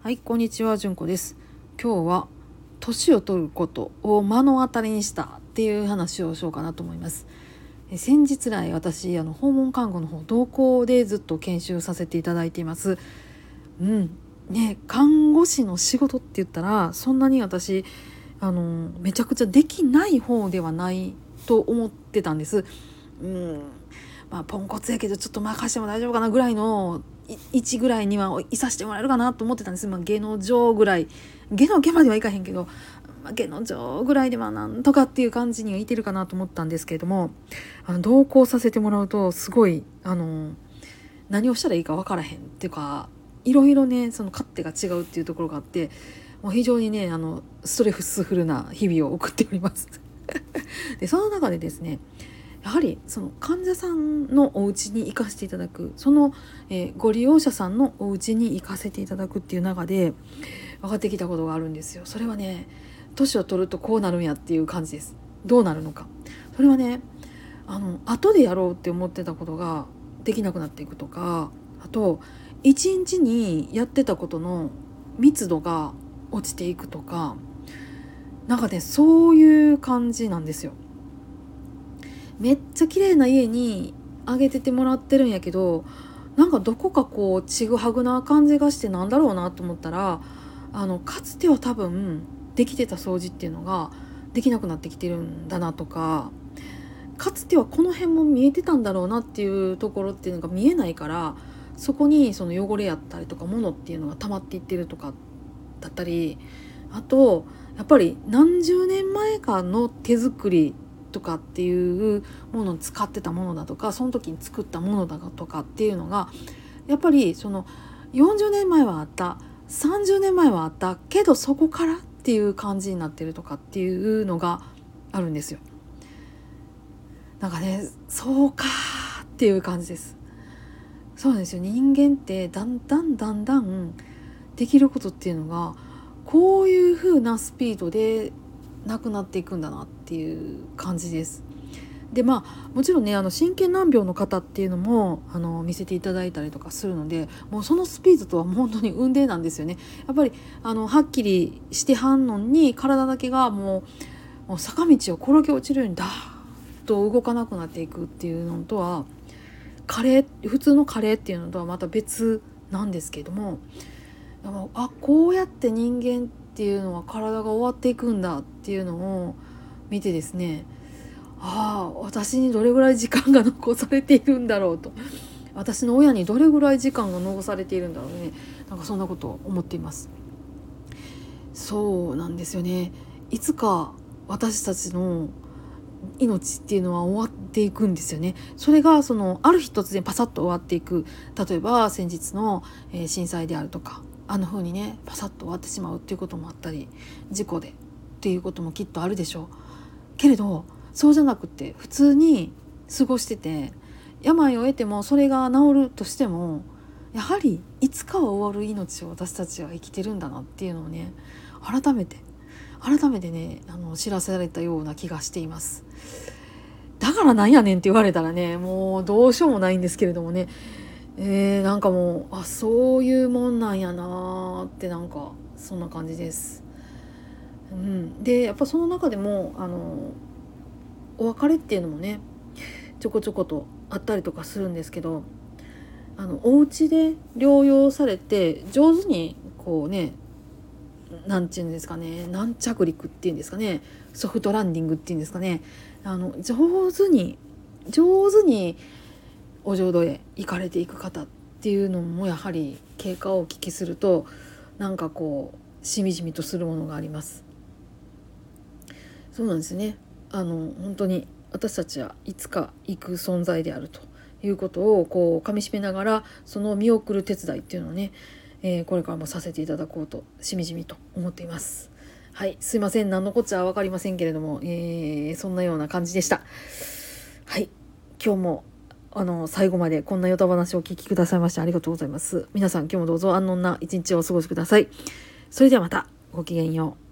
はい、こんにちは、じゅんこです。今日は年を取ることを目の当たりにしたっていう話をしようかなと思います。え先日来私あの訪問看護の方同行でずっと研修させていただいています。うん、ね看護師の仕事って言ったらそんなに私あのめちゃくちゃできない方ではないと思ってたんです。うん、まあポンコツやけどちょっと任しても大丈夫かなぐらいの1ぐらいにはいさせてもらえるかなと思ってたんです、まあ、芸能上ぐらい芸能家まではいかへんけど、まあ、芸能上ぐらいではなんとかっていう感じにはいてるかなと思ったんですけれどもあの同行させてもらうとすごいあの何をしたらいいか分からへんっていうかいろいろねその勝手が違うっていうところがあってもう非常にねあのストレスフルな日々を送っております。でその中でですねやはりその患者さんのお家に行かせていただくその、えー、ご利用者さんのお家に行かせていただくっていう中で分かってきたことがあるんですよ。それはね年を取るとこうなるんやっていう感じです。どうなるのか。それはねあの後でやろうって思ってたことができなくなっていくとかあと一日にやってたことの密度が落ちていくとかなんかねそういう感じなんですよ。めっちゃ綺麗な家にあげててもらってるんやけどなんかどこかこうちぐはぐな感じがしてなんだろうなと思ったらあのかつては多分できてた掃除っていうのができなくなってきてるんだなとかかつてはこの辺も見えてたんだろうなっていうところっていうのが見えないからそこにその汚れやったりとか物っていうのが溜まっていってるとかだったりあとやっぱり何十年前かの手作りとかっていうものを使ってたものだとかその時に作ったものだとかっていうのがやっぱりその40年前はあった30年前はあったけどそこからっていう感じになってるとかっていうのがあるんですよ。なんかねそうかっていう感じです。そうなんですよ人間ってだんだんだんだんできることっていうのがこういう風なスピードでなくなっていくんだなってていう感じです。でまあもちろんねあの真剣難病の方っていうのもあの見せていただいたりとかするのでもうそのスピードとはもう本当に運命なんですよね。やっぱりあのはっきりしてはんのに体だけがもうもう坂道を転げ落ちるようにダーッと動かなくなっていくっていうのとは加齢普通の加齢っていうのとはまた別なんですけどもあこうやって人間っていうのは体が終わっていくんだっていうのを見てですねああ私にどれぐらい時間が残されているんだろうと。私の親にどれぐらい時間が残されているんだろうね。なんかそんなことを思っています。そうなんですよね。いつか私たちの命っていうのは終わっていくんですよね。それがそのある日突然パサッと終わっていく。例えば先日の震災であるとかあの風にねパサッと終わってしまうっていうこともあったり事故でっていうこともきっとあるでしょう。けれどそうじゃなくて普通に過ごしてて病を得てもそれが治るとしてもやはりいつかは終わる命を私たちは生きてるんだなっていうのをね改めて改めてねあの知らされたような気がしていますだからなんやねんって言われたらねもうどうしようもないんですけれどもねえー、なんかもうあそういうもんなんやなーってなんかそんな感じです。うん、でやっぱその中でもあのお別れっていうのもねちょこちょことあったりとかするんですけどあのお家で療養されて上手にこうねなんていうんですかね軟着陸っていうんですかねソフトランディングっていうんですかねあの上手に上手にお浄土へ行かれていく方っていうのもやはり経過をお聞きするとなんかこうしみじみとするものがあります。そうなんですね。あの本当に私たちはいつか行く存在であるということをこうかみしめながらその見送る手伝いっていうのをね、えー、これからもさせていただこうとしみじみと思っています。はいすいません。何のこっちゃ分かりませんけれども、えー、そんなような感じでした。はい今日もあの最後までこんなヨタ話をお聞きくださいましてありがとうございます。皆さん今日もどうぞ安穏な一日をお過ごしください。それではまたごきげんよう。